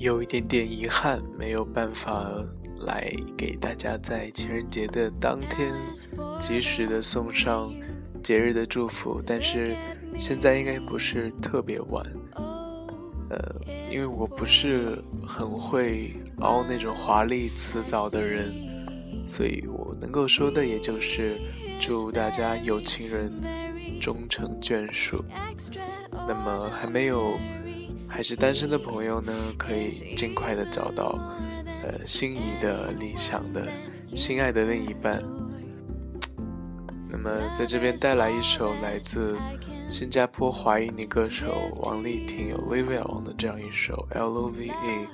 有一点点遗憾，没有办法来给大家在情人节的当天及时的送上节日的祝福。但是现在应该不是特别晚，呃，因为我不是很会熬那种华丽辞藻的人，所以我能够说的也就是祝大家有情人终成眷属。那么还没有。还是单身的朋友呢，可以尽快的找到，呃，心仪的、理想的、心爱的另一半。那么，在这边带来一首来自新加坡华裔女歌手王丽婷 Olivia 王的这样一首 L O V E，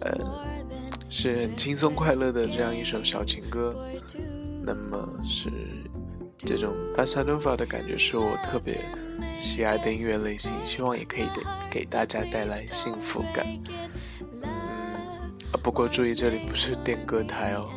呃，是很轻松快乐的这样一首小情歌。那么是这种巴萨诺瓦的感觉，是我特别。喜爱的音乐类型，希望也可以给给大家带来幸福感。嗯，啊，不过注意，这里不是点歌台哦。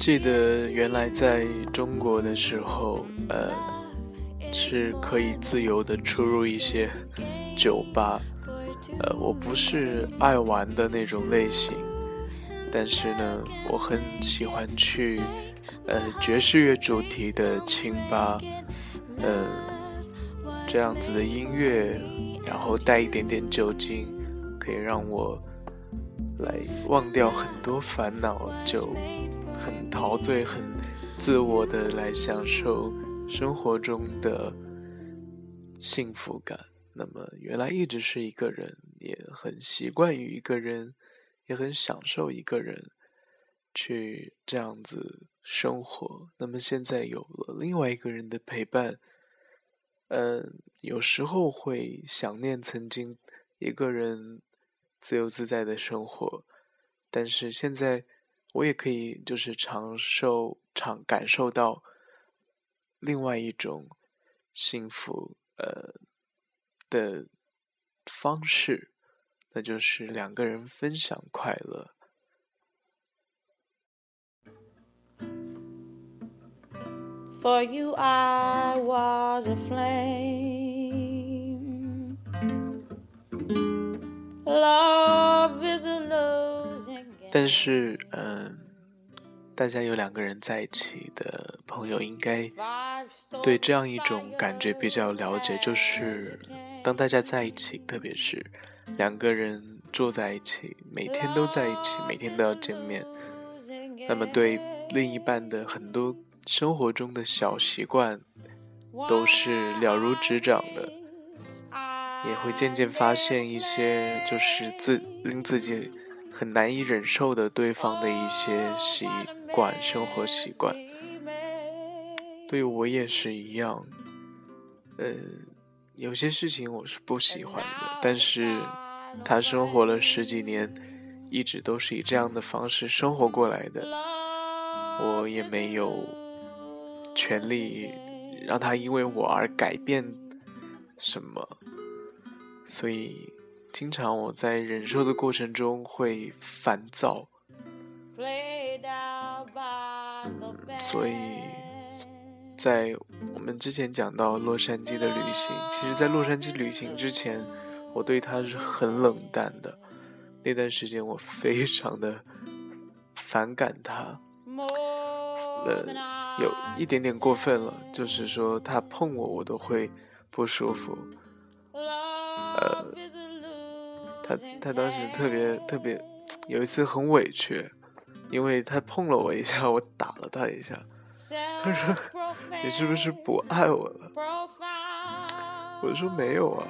记得原来在中国的时候，呃，是可以自由的出入一些酒吧。呃，我不是爱玩的那种类型，但是呢，我很喜欢去呃爵士乐主题的清吧，呃，这样子的音乐，然后带一点点酒精，可以让我来忘掉很多烦恼，就。很陶醉、很自我的来享受生活中的幸福感。那么，原来一直是一个人，也很习惯于一个人，也很享受一个人去这样子生活。那么，现在有了另外一个人的陪伴，嗯，有时候会想念曾经一个人自由自在的生活，但是现在。我也可以，就是长受、长感受到另外一种幸福，呃的方式，那就是两个人分享快乐。For you, I was a flame. Love. 但是，嗯，大家有两个人在一起的朋友，应该对这样一种感觉比较了解。就是当大家在一起，特别是两个人坐在一起，每天都在一起，每天都要见面，那么对另一半的很多生活中的小习惯都是了如指掌的，也会渐渐发现一些就是自令自己。很难以忍受的对方的一些习惯、生活习惯，对我也是一样。呃，有些事情我是不喜欢的，但是他生活了十几年，一直都是以这样的方式生活过来的，我也没有权利让他因为我而改变什么，所以。经常我在忍受的过程中会烦躁，所以，在我们之前讲到洛杉矶的旅行，其实，在洛杉矶旅行之前，我对他是很冷淡的。那段时间我非常的反感他，呃，有一点点过分了，就是说他碰我，我都会不舒服，呃。他他当时特别特别，有一次很委屈，因为他碰了我一下，我打了他一下。他说：“你是不是不爱我了？”我说：“没有啊。”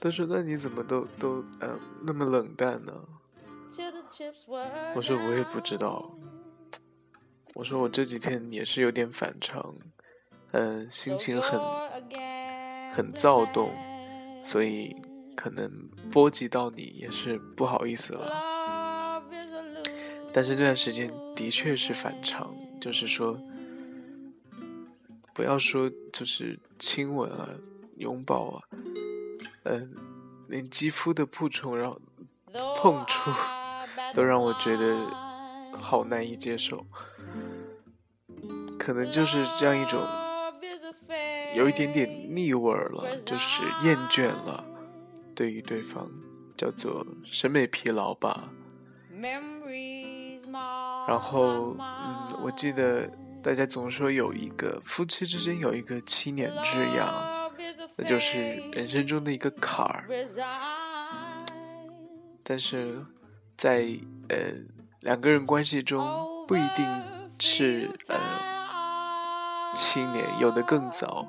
他说：“那你怎么都都嗯那么冷淡呢？”我说：“我也不知道。”我说我这几天也是有点反常，嗯，心情很很躁动，所以可能波及到你也是不好意思了。但是那段时间的确是反常，就是说，不要说就是亲吻啊、拥抱啊，嗯，连肌肤的触碰，然后碰触，都让我觉得好难以接受。可能就是这样一种，有一点点腻味儿了，就是厌倦了，对于对方，叫做审美疲劳吧。然后，嗯，我记得大家总说有一个夫妻之间有一个七年之痒，那就是人生中的一个坎儿。但是在呃两个人关系中，不一定是呃。七年，有的更早。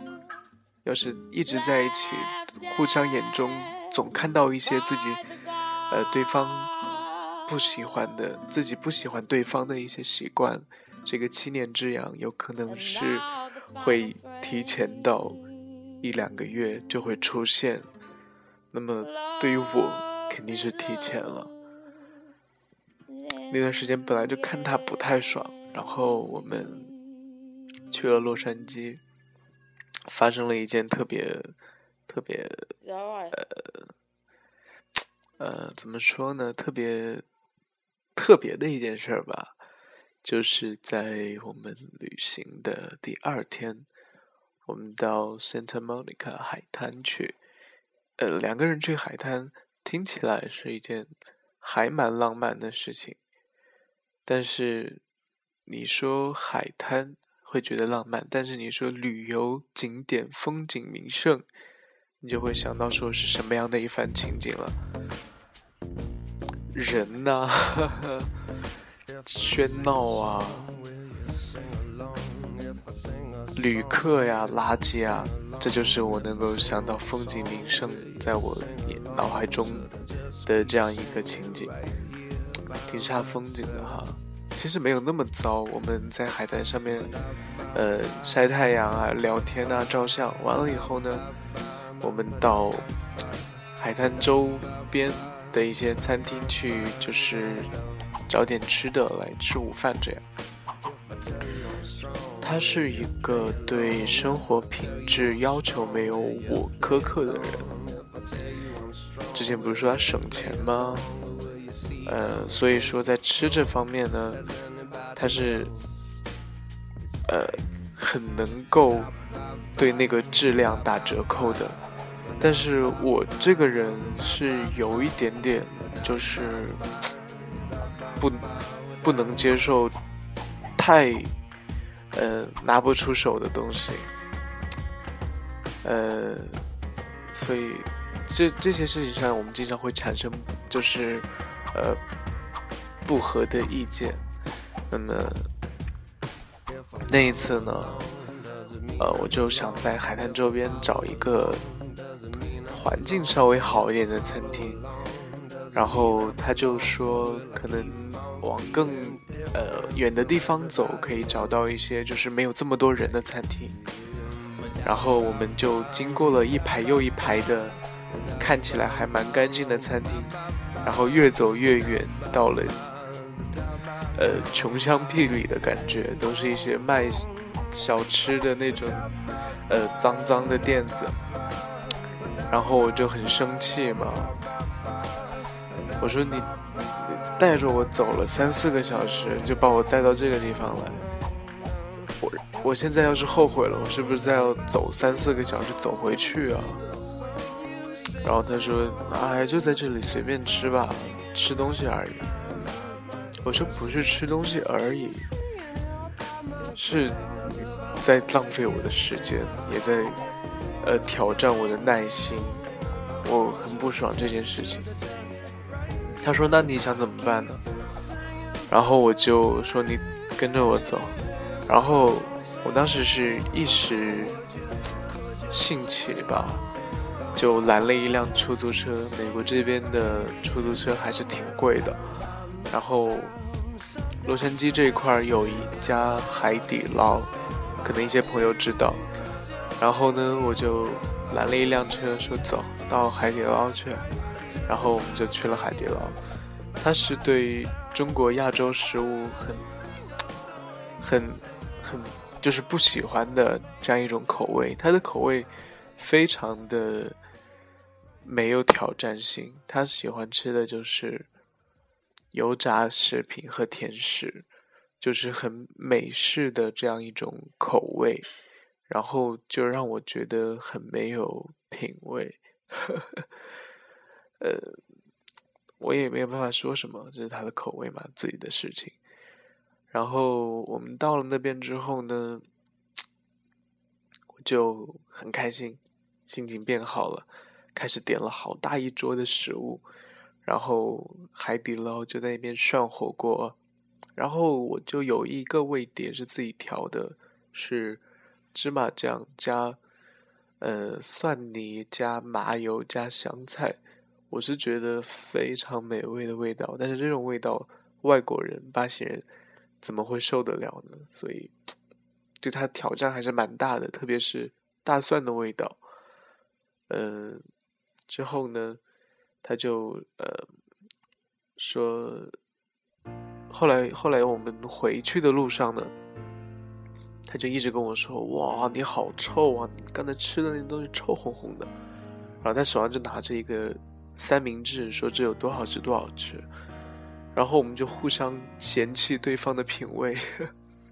要是一直在一起，互相眼中总看到一些自己，呃，对方不喜欢的，自己不喜欢对方的一些习惯，这个七年之痒有可能是会提前到一两个月就会出现。那么对于我，肯定是提前了。那段时间本来就看他不太爽，然后我们。去了洛杉矶，发生了一件特别特别呃呃怎么说呢？特别特别的一件事儿吧，就是在我们旅行的第二天，我们到 Santa Monica 海滩去。呃，两个人去海滩听起来是一件还蛮浪漫的事情，但是你说海滩。会觉得浪漫，但是你说旅游景点风景名胜，你就会想到说是什么样的一番情景了。人呐，喧闹啊，旅客呀，垃圾啊，这就是我能够想到风景名胜在我脑海中的这样一个情景，挺煞风景的哈。其实没有那么糟，我们在海滩上面，呃，晒太阳啊，聊天啊，照相。完了以后呢，我们到海滩周边的一些餐厅去，就是找点吃的来吃午饭。这样，他是一个对生活品质要求没有我苛刻的人。之前不是说他省钱吗？呃，所以说在吃这方面呢，他是呃很能够对那个质量打折扣的，但是我这个人是有一点点就是不不能接受太呃拿不出手的东西，呃，所以这这些事情上我们经常会产生就是。呃，不合的意见。那么那一次呢，呃，我就想在海滩周边找一个环境稍微好一点的餐厅。然后他就说，可能往更呃远的地方走，可以找到一些就是没有这么多人的餐厅。然后我们就经过了一排又一排的看起来还蛮干净的餐厅。然后越走越远，到了呃穷乡僻里的感觉，都是一些卖小吃的那种呃脏脏的店子。然后我就很生气嘛，我说你带着我走了三四个小时，就把我带到这个地方来。我我现在要是后悔了，我是不是再要走三四个小时走回去啊？然后他说：“哎，就在这里随便吃吧，吃东西而已。”我说：“不是吃东西而已，是在浪费我的时间，也在呃挑战我的耐心。我很不爽这件事情。”他说：“那你想怎么办呢？”然后我就说：“你跟着我走。”然后我当时是一时兴起吧。就拦了一辆出租车，美国这边的出租车还是挺贵的。然后洛杉矶这一块有一家海底捞，可能一些朋友知道。然后呢，我就拦了一辆车，说走到海底捞去。然后我们就去了海底捞。它是对中国亚洲食物很、很、很就是不喜欢的这样一种口味。它的口味非常的没有挑战性。他喜欢吃的就是。油炸食品和甜食，就是很美式的这样一种口味，然后就让我觉得很没有品味。呃，我也没有办法说什么，这是他的口味嘛，自己的事情。然后我们到了那边之后呢，我就很开心，心情变好了，开始点了好大一桌的食物。然后海底捞就在那边涮火锅，然后我就有一个味碟是自己调的，是芝麻酱加呃蒜泥加麻油加香菜，我是觉得非常美味的味道。但是这种味道外国人巴西人怎么会受得了呢？所以对他挑战还是蛮大的，特别是大蒜的味道。嗯，之后呢？他就呃说，后来后来我们回去的路上呢，他就一直跟我说：“哇，你好臭啊！你刚才吃的那东西臭烘烘的。”然后他手上就拿着一个三明治，说这有多好吃多好吃。然后我们就互相嫌弃对方的品味。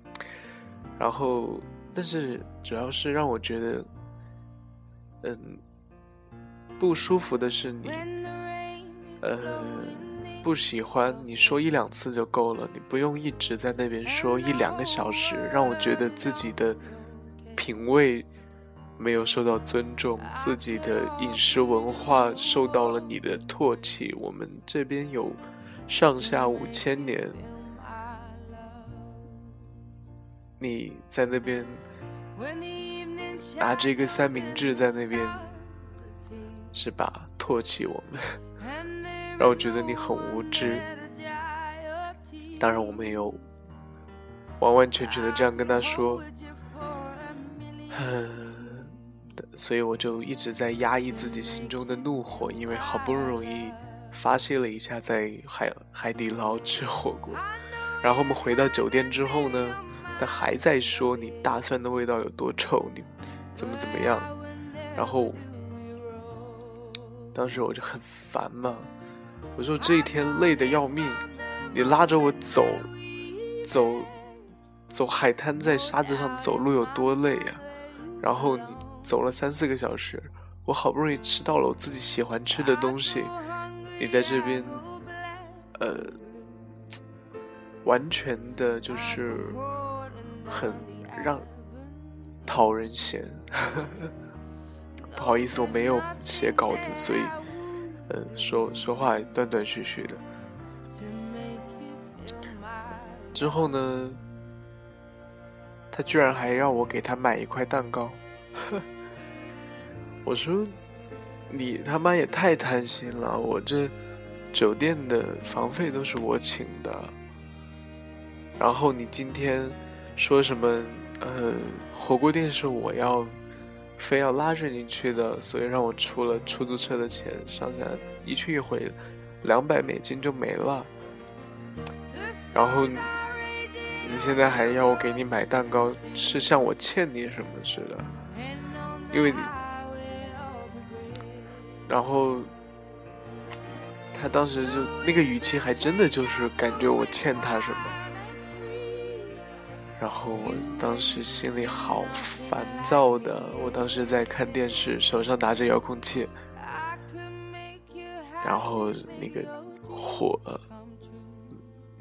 然后，但是主要是让我觉得，嗯，不舒服的是你。呃，不喜欢你说一两次就够了，你不用一直在那边说一两个小时，让我觉得自己的品味没有受到尊重，自己的饮食文化受到了你的唾弃。我们这边有上下五千年，你在那边拿着一个三明治在那边，是吧？唾弃我们。让我觉得你很无知。当然，我没有完完全全的这样跟他说，嗯，所以我就一直在压抑自己心中的怒火，因为好不容易发泄了一下，在海海底捞吃火锅。然后我们回到酒店之后呢，他还在说你大蒜的味道有多臭，你怎么怎么样。然后当时我就很烦嘛。我说这一天累得要命，你拉着我走，走，走海滩，在沙子上走路有多累呀？然后你走了三四个小时，我好不容易吃到了我自己喜欢吃的东西，你在这边，呃，完全的就是很让讨人嫌。不好意思，我没有写稿子，所以。说说话断断续续的。之后呢，他居然还让我给他买一块蛋糕。我说：“你他妈也太贪心了！我这酒店的房费都是我请的，然后你今天说什么？呃，火锅店是我要。”非要拉着你去的，所以让我出了出租车的钱，上下一去一回，两百美金就没了。然后你现在还要我给你买蛋糕，是像我欠你什么似的？因为你，然后他当时就那个语气，还真的就是感觉我欠他什么。然后我当时心里好烦躁的，我当时在看电视，手上拿着遥控器，然后那个火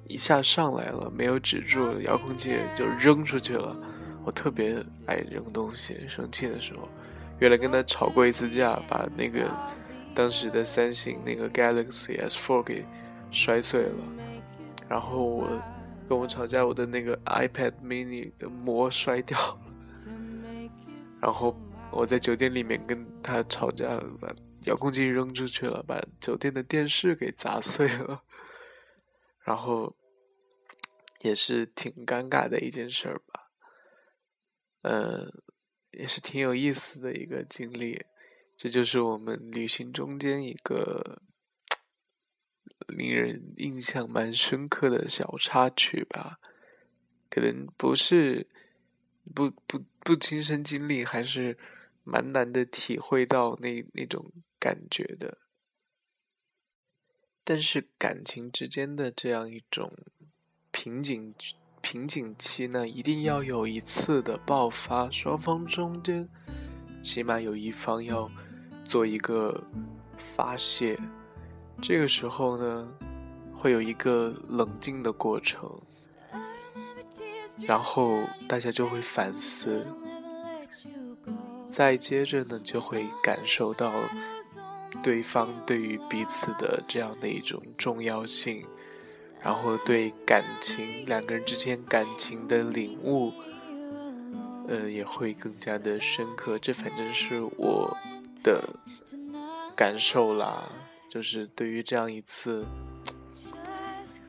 一下上来了，没有止住，遥控器就扔出去了。我特别爱扔东西，生气的时候，原来跟他吵过一次架，把那个当时的三星那个 Galaxy S4 给摔碎了，然后我。跟我吵架，我的那个 iPad mini 的膜摔掉了，然后我在酒店里面跟他吵架，把遥控器扔出去了，把酒店的电视给砸碎了，然后也是挺尴尬的一件事儿吧。嗯，也是挺有意思的一个经历。这就是我们旅行中间一个令人印象蛮深刻的小插曲吧。可能不是不不不亲身经历，还是蛮难的体会到那那种感觉的。但是感情之间的这样一种瓶颈瓶颈期呢，一定要有一次的爆发，双方中间起码有一方要做一个发泄。这个时候呢，会有一个冷静的过程。然后大家就会反思，再接着呢，就会感受到对方对于彼此的这样的一种重要性，然后对感情两个人之间感情的领悟，呃，也会更加的深刻。这反正是我的感受啦，就是对于这样一次。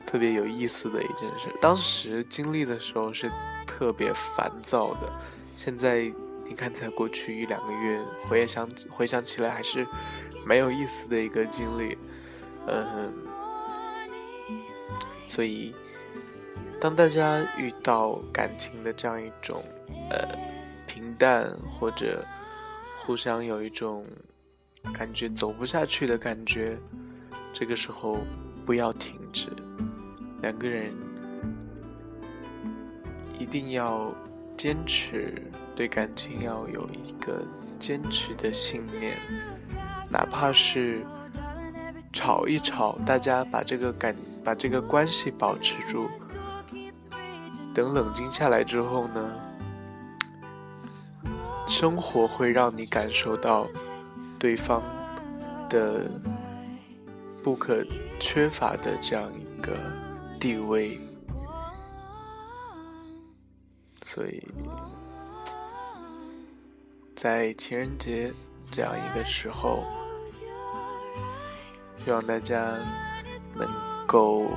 特别有意思的一件事，当时经历的时候是特别烦躁的。现在你看，才过去一两个月，回想回想起来还是蛮有意思的一个经历。嗯，所以当大家遇到感情的这样一种呃平淡，或者互相有一种感觉走不下去的感觉，这个时候不要停止。两个人一定要坚持对感情要有一个坚持的信念，哪怕是吵一吵，大家把这个感把这个关系保持住。等冷静下来之后呢，生活会让你感受到对方的不可缺乏的这样一个。地位，所以，在情人节这样一个时候，希望大家能够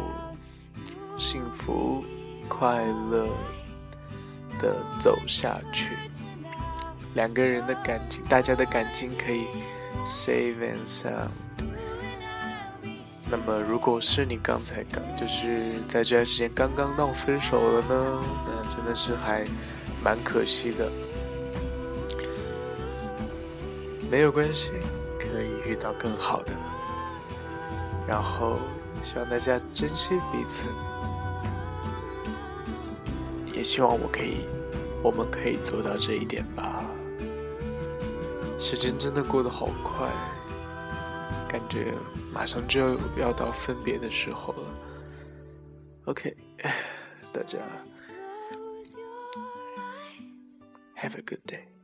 幸福快乐的走下去。两个人的感情，大家的感情可以 save and sound。那么，如果是你刚才刚就是在这段时间刚刚闹分手了呢？那真的是还蛮可惜的。没有关系，可以遇到更好的。然后，希望大家珍惜彼此，也希望我可以，我们可以做到这一点吧。时间真的过得好快。感觉马上就要要到分别的时候了。OK，大家 Have a good day。